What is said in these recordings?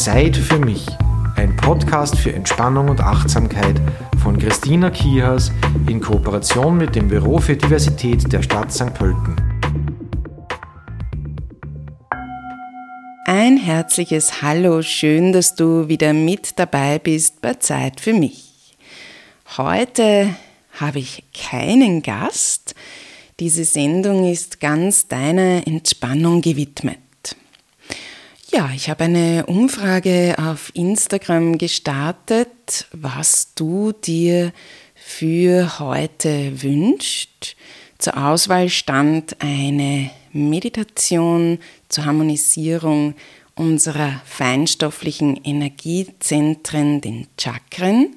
Zeit für mich, ein Podcast für Entspannung und Achtsamkeit von Christina Kihas in Kooperation mit dem Büro für Diversität der Stadt St. Pölten. Ein herzliches Hallo, schön, dass du wieder mit dabei bist bei Zeit für mich. Heute habe ich keinen Gast. Diese Sendung ist ganz deiner Entspannung gewidmet. Ja, ich habe eine Umfrage auf Instagram gestartet, was du dir für heute wünschst. Zur Auswahl stand eine Meditation zur Harmonisierung unserer feinstofflichen Energiezentren, den Chakren.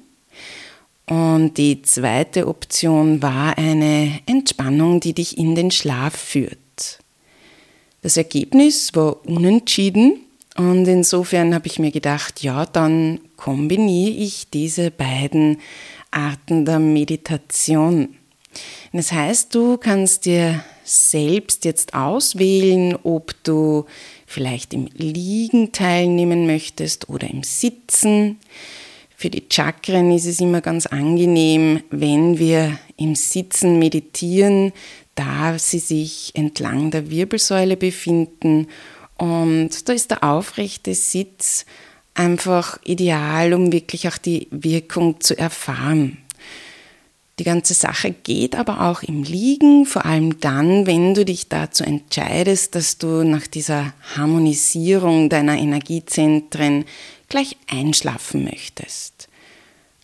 Und die zweite Option war eine Entspannung, die dich in den Schlaf führt. Das Ergebnis war unentschieden und insofern habe ich mir gedacht, ja, dann kombiniere ich diese beiden Arten der Meditation. Das heißt, du kannst dir selbst jetzt auswählen, ob du vielleicht im Liegen teilnehmen möchtest oder im Sitzen. Für die Chakren ist es immer ganz angenehm, wenn wir im Sitzen meditieren, da sie sich entlang der Wirbelsäule befinden. Und da ist der aufrechte Sitz einfach ideal, um wirklich auch die Wirkung zu erfahren. Die ganze Sache geht aber auch im Liegen, vor allem dann, wenn du dich dazu entscheidest, dass du nach dieser Harmonisierung deiner Energiezentren gleich einschlafen möchtest.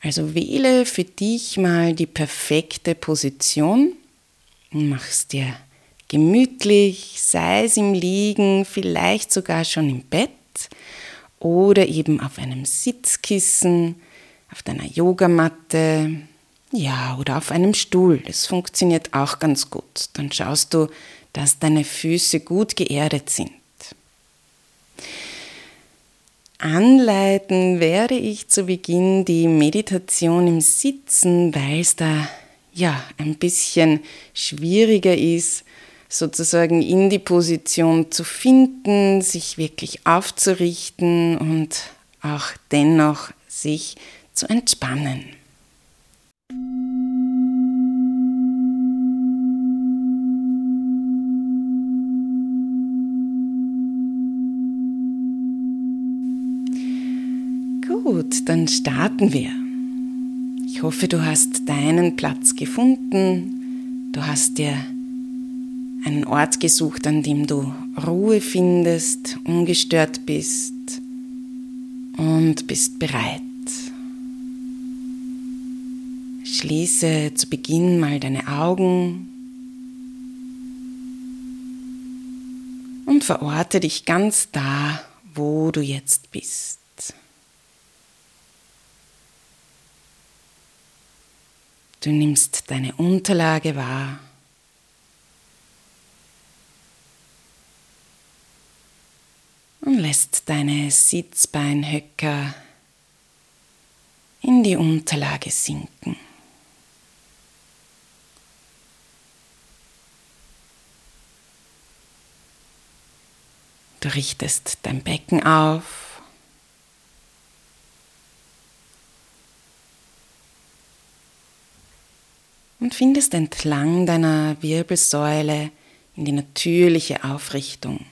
Also wähle für dich mal die perfekte Position Mach's dir gemütlich, sei es im Liegen, vielleicht sogar schon im Bett oder eben auf einem Sitzkissen, auf deiner Yogamatte, ja, oder auf einem Stuhl. Das funktioniert auch ganz gut. Dann schaust du, dass deine Füße gut geerdet sind. Anleiten werde ich zu Beginn die Meditation im Sitzen, weil es da ja, ein bisschen schwieriger ist, sozusagen in die Position zu finden, sich wirklich aufzurichten und auch dennoch sich zu entspannen. Gut, dann starten wir. Ich hoffe, du hast deinen Platz gefunden. Du hast dir einen Ort gesucht, an dem du Ruhe findest, ungestört bist und bist bereit. Schließe zu Beginn mal deine Augen und verorte dich ganz da, wo du jetzt bist. Du nimmst deine Unterlage wahr. Lässt deine Sitzbeinhöcker in die Unterlage sinken. Du richtest dein Becken auf. und findest entlang deiner Wirbelsäule in die natürliche Aufrichtung.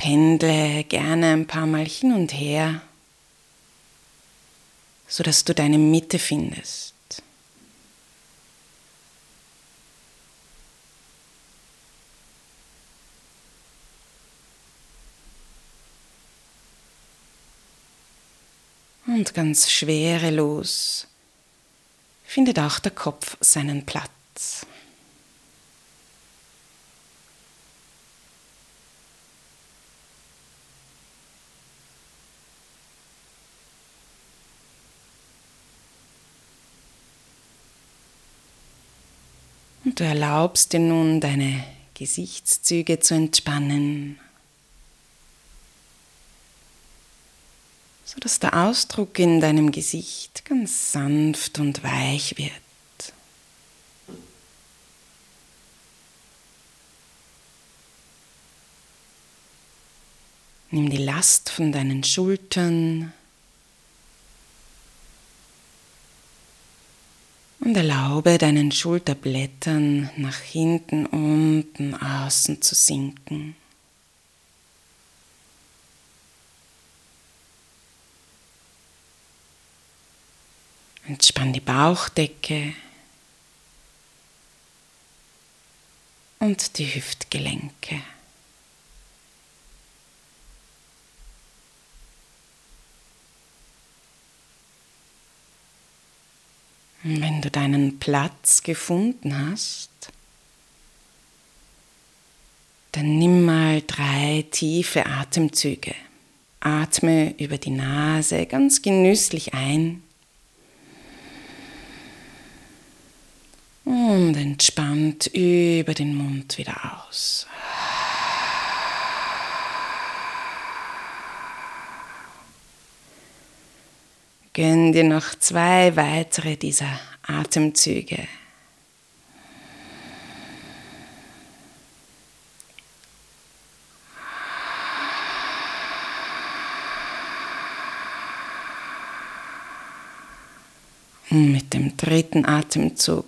Pendle gerne ein paar Mal hin und her, sodass du deine Mitte findest. und ganz schwerelos findet auch der Kopf seinen Platz. Und du erlaubst dir nun deine Gesichtszüge zu entspannen sodass der Ausdruck in deinem Gesicht ganz sanft und weich wird. Nimm die Last von deinen Schultern und erlaube deinen Schulterblättern nach hinten, unten, außen zu sinken. Entspann die Bauchdecke und die Hüftgelenke. Wenn du deinen Platz gefunden hast, dann nimm mal drei tiefe Atemzüge. Atme über die Nase ganz genüsslich ein und entspannt über den Mund wieder aus. Gönn dir noch zwei weitere dieser Atemzüge. Mit dem dritten Atemzug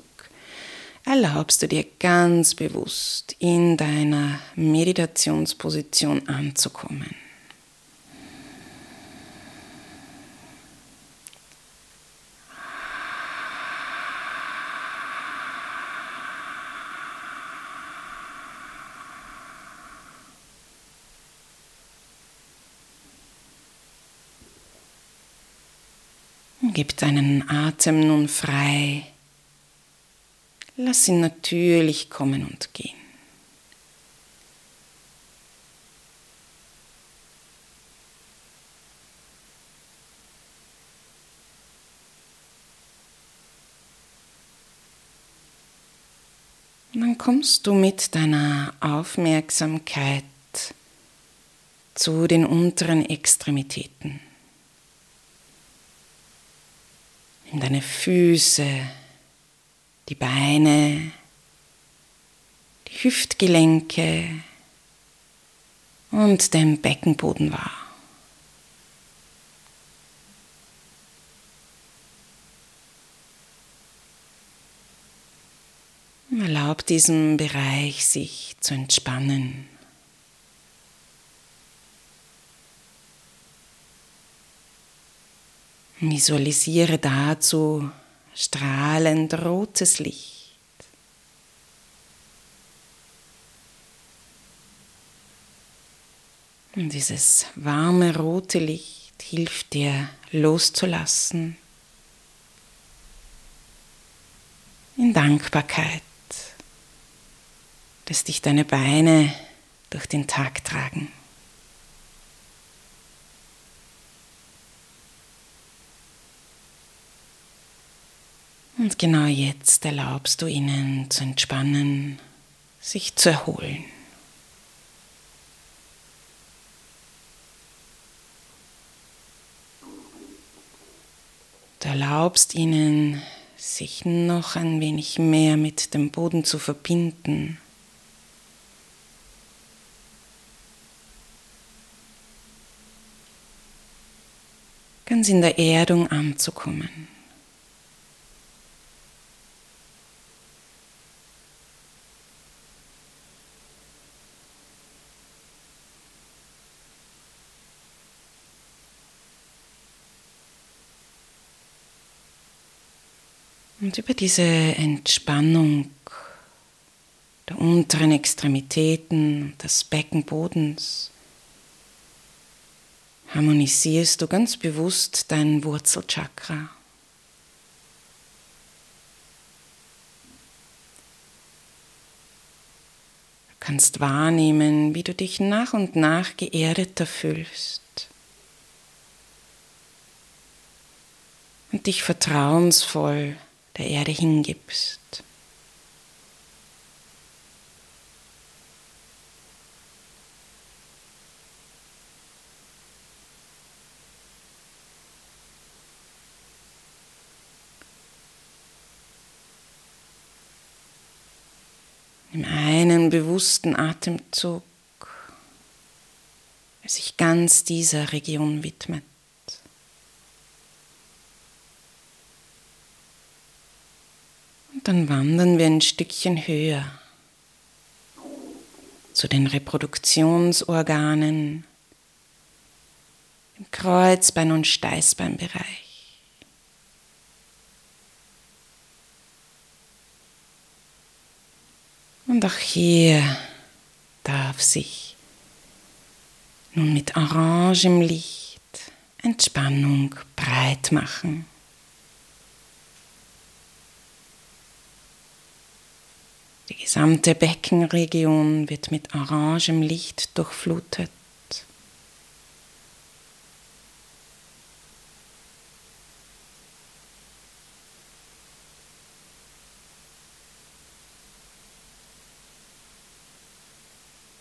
erlaubst du dir ganz bewusst in deiner Meditationsposition anzukommen. Gib deinen Atem nun frei. Lass ihn natürlich kommen und gehen. Dann kommst du mit deiner Aufmerksamkeit zu den unteren Extremitäten. In deine Füße, die Beine, die Hüftgelenke und den Beckenboden wahr. Erlaub diesem Bereich sich zu entspannen. Visualisiere dazu strahlend rotes Licht. Und dieses warme rote Licht hilft dir loszulassen in Dankbarkeit, dass dich deine Beine durch den Tag tragen. Und genau jetzt erlaubst du ihnen zu entspannen, sich zu erholen. Du erlaubst ihnen, sich noch ein wenig mehr mit dem Boden zu verbinden. Ganz in der Erdung anzukommen. Und über diese Entspannung der unteren Extremitäten, des Beckenbodens, harmonisierst du ganz bewusst dein Wurzelchakra. Du kannst wahrnehmen, wie du dich nach und nach geerdeter fühlst. Und dich vertrauensvoll der Erde hingibst. Im einen bewussten Atemzug sich ganz dieser Region widmet. Dann wandern wir ein Stückchen höher zu den Reproduktionsorganen im Kreuzbein- und Steißbeinbereich. Und auch hier darf sich nun mit orangem Licht Entspannung breit machen. Die gesamte Beckenregion wird mit orangem Licht durchflutet.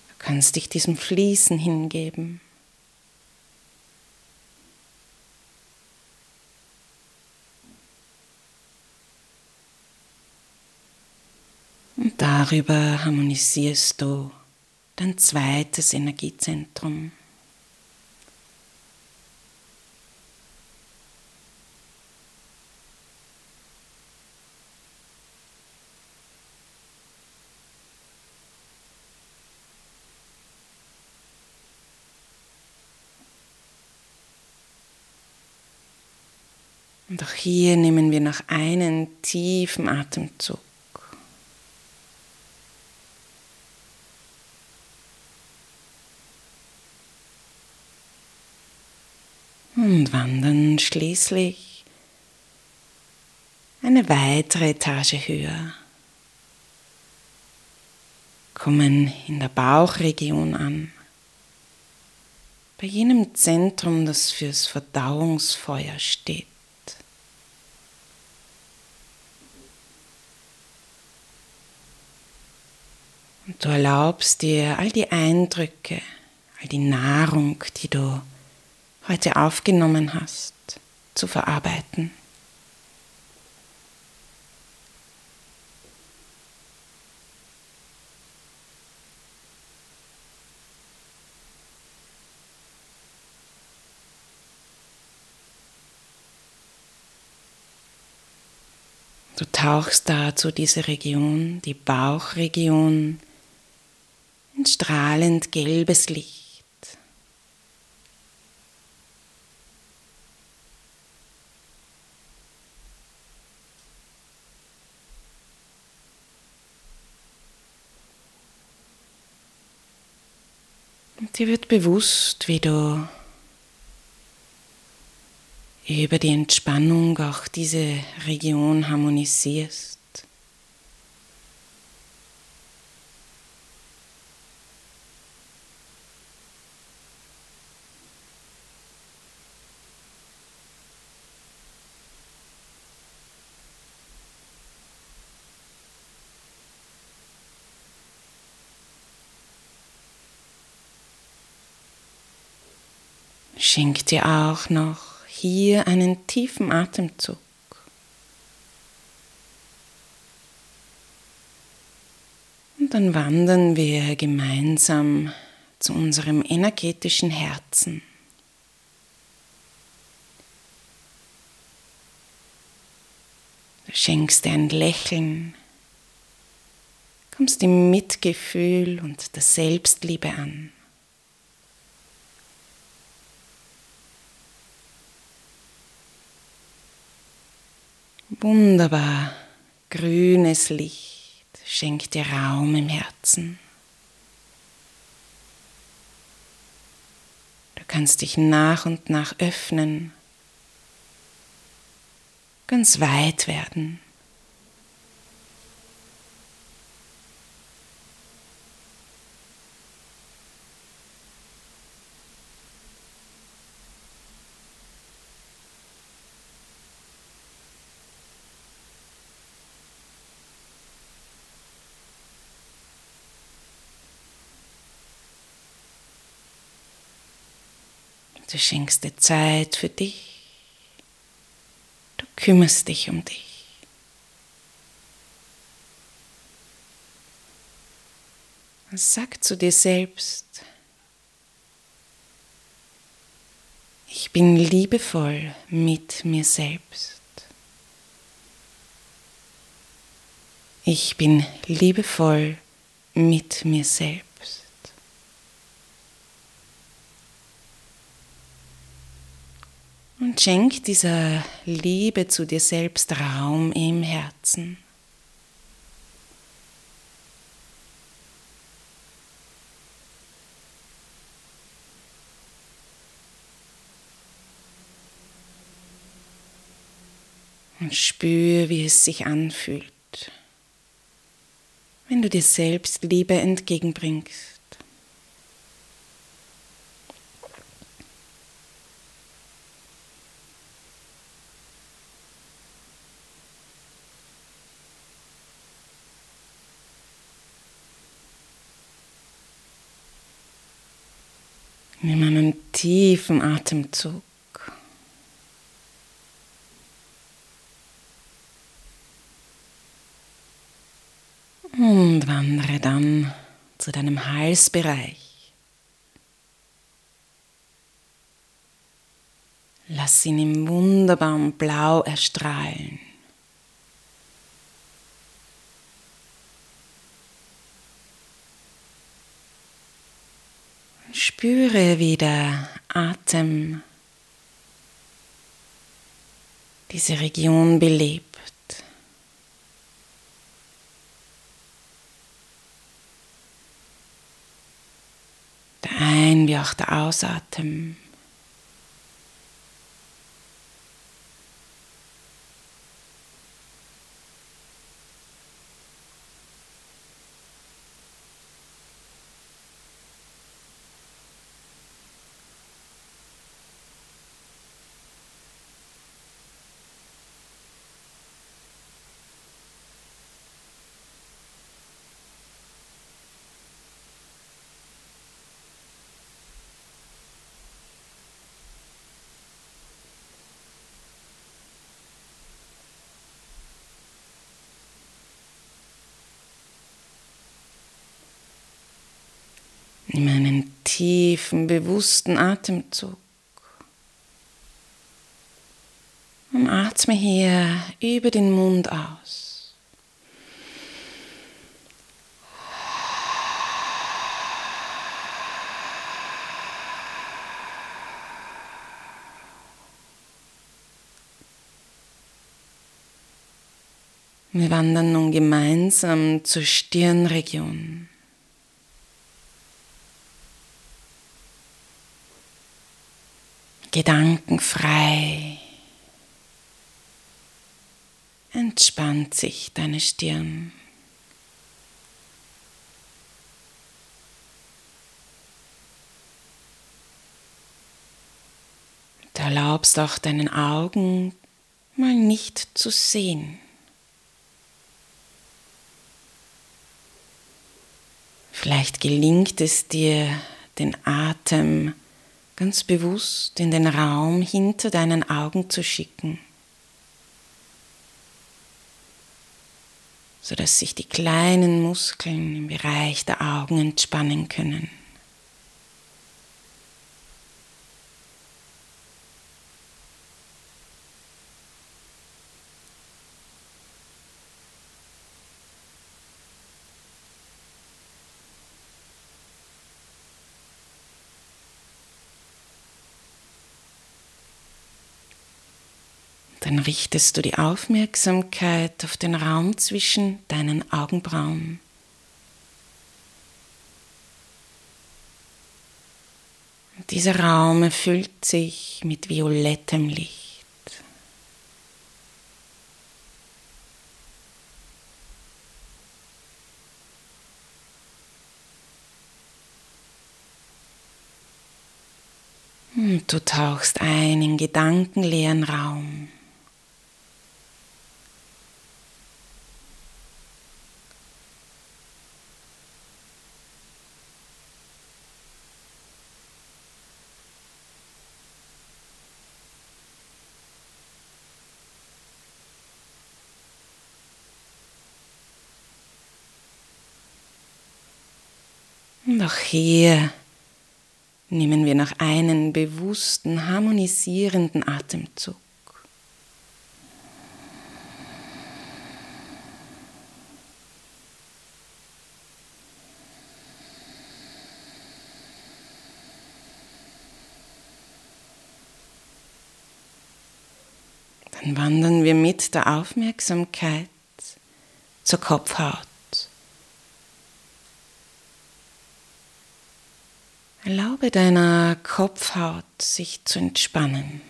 Du kannst dich diesem Fließen hingeben. Und darüber harmonisierst du dein zweites Energiezentrum. Und auch hier nehmen wir noch einen tiefen Atemzug. Wandern schließlich eine weitere Etage höher, kommen in der Bauchregion an, bei jenem Zentrum, das fürs Verdauungsfeuer steht. Und du erlaubst dir all die Eindrücke, all die Nahrung, die du heute aufgenommen hast, zu verarbeiten. Du tauchst dazu diese Region, die Bauchregion, in strahlend gelbes Licht. Und dir wird bewusst, wie du über die Entspannung auch diese Region harmonisierst. Schenk dir auch noch hier einen tiefen Atemzug. Und dann wandern wir gemeinsam zu unserem energetischen Herzen. Du schenkst dir ein Lächeln, kommst im Mitgefühl und der Selbstliebe an. Wunderbar grünes Licht schenkt dir Raum im Herzen. Du kannst dich nach und nach öffnen, ganz weit werden. Du schenkst dir Zeit für dich. Du kümmerst dich um dich. Sag zu dir selbst, Ich bin liebevoll mit mir selbst. Ich bin liebevoll mit mir selbst. Und schenk dieser Liebe zu dir selbst Raum im Herzen. Und spür, wie es sich anfühlt, wenn du dir selbst Liebe entgegenbringst. Nimm einen tiefen Atemzug. Und wandere dann zu deinem Halsbereich. Lass ihn im wunderbaren Blau erstrahlen. Spüre, wie der Atem diese Region belebt. Der Ein- wie auch der Ausatem. Nimm einen tiefen, bewussten Atemzug. Und atme hier über den Mund aus. Wir wandern nun gemeinsam zur Stirnregion. Gedankenfrei entspannt sich deine Stirn. Du erlaubst auch deinen Augen mal nicht zu sehen. Vielleicht gelingt es dir, den Atem ganz bewusst in den Raum hinter deinen Augen zu schicken, sodass sich die kleinen Muskeln im Bereich der Augen entspannen können. Dann richtest du die Aufmerksamkeit auf den Raum zwischen deinen Augenbrauen. Dieser Raum erfüllt sich mit violettem Licht. Und du tauchst ein in gedankenleeren Raum. Und hier nehmen wir noch einen bewussten, harmonisierenden Atemzug. Dann wandern wir mit der Aufmerksamkeit zur Kopfhaut. Erlaube deiner Kopfhaut sich zu entspannen.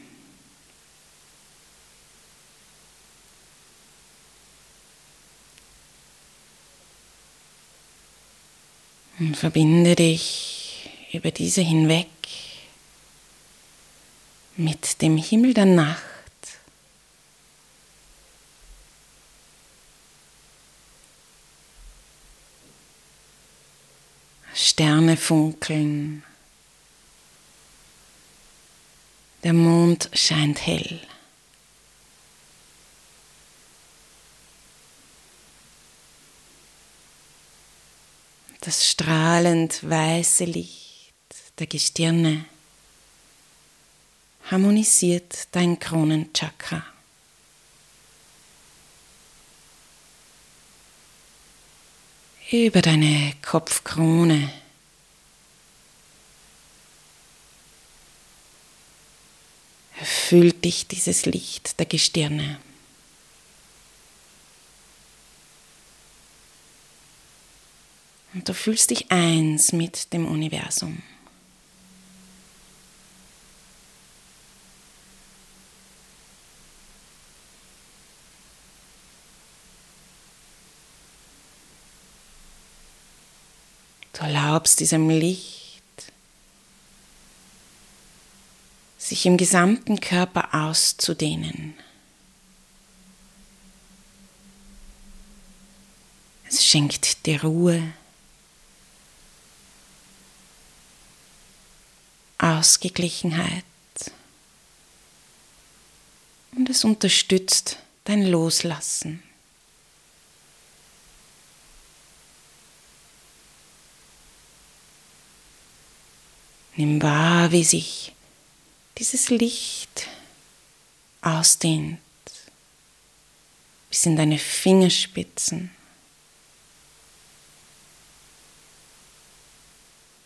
Und verbinde dich über diese hinweg mit dem Himmel der Nacht Sterne funkeln. Der Mond scheint hell. Das strahlend weiße Licht der Gestirne harmonisiert dein Kronenchakra. Über deine Kopfkrone erfüllt dich dieses Licht der Gestirne. Und du fühlst dich eins mit dem Universum. Erlaubst diesem Licht sich im gesamten Körper auszudehnen. Es schenkt dir Ruhe, Ausgeglichenheit und es unterstützt dein Loslassen. Nimm wahr, wie sich dieses Licht ausdehnt bis in deine Fingerspitzen,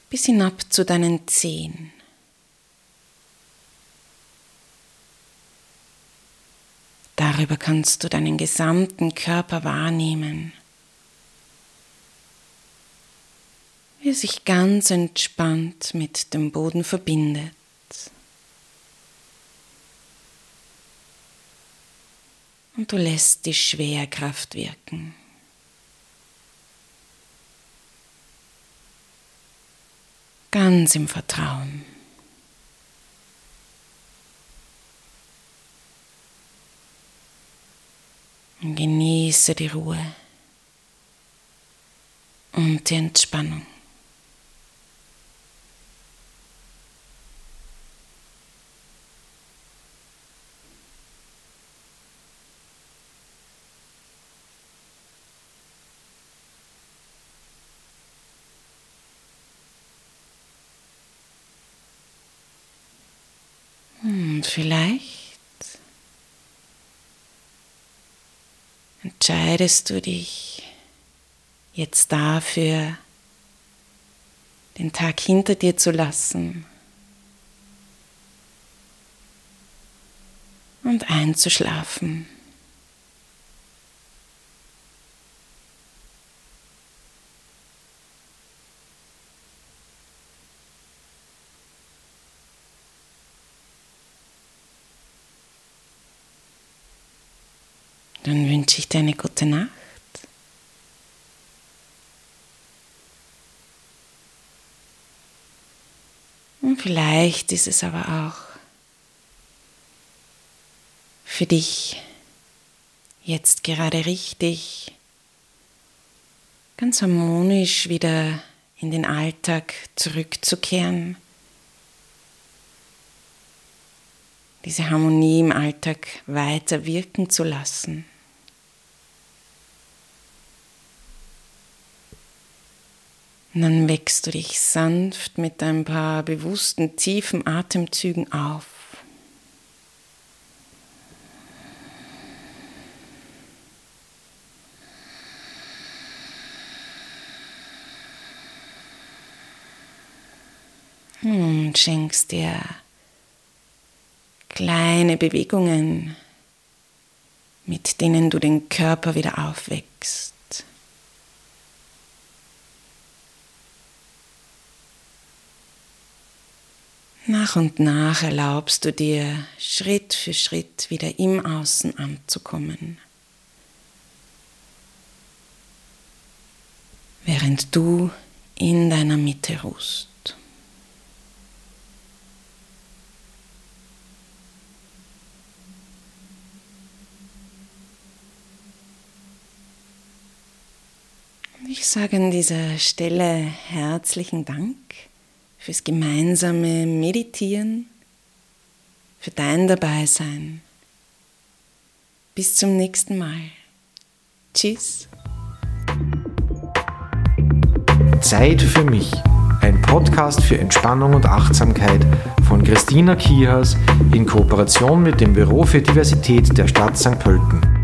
bis hinab zu deinen Zehen. Darüber kannst du deinen gesamten Körper wahrnehmen, wie er sich ganz entspannt mit dem Boden verbindet. und du lässt die Schwerkraft wirken. Ganz im Vertrauen. Genieße die Ruhe und die Entspannung. Und vielleicht entscheidest du dich jetzt dafür, den Tag hinter dir zu lassen und einzuschlafen. Dir eine gute Nacht. Und vielleicht ist es aber auch für dich jetzt gerade richtig, ganz harmonisch wieder in den Alltag zurückzukehren. Diese Harmonie im Alltag weiter wirken zu lassen. Und dann wächst du dich sanft mit ein paar bewussten, tiefen Atemzügen auf. Und schenkst dir kleine Bewegungen, mit denen du den Körper wieder aufwächst. Nach und nach erlaubst du dir Schritt für Schritt wieder im Außen anzukommen, während du in deiner Mitte ruhst. Ich sage an dieser Stelle herzlichen Dank fürs gemeinsame Meditieren, für dein Dabeisein. Bis zum nächsten Mal. Tschüss. Zeit für mich. Ein Podcast für Entspannung und Achtsamkeit von Christina Kihas in Kooperation mit dem Büro für Diversität der Stadt St. Pölten.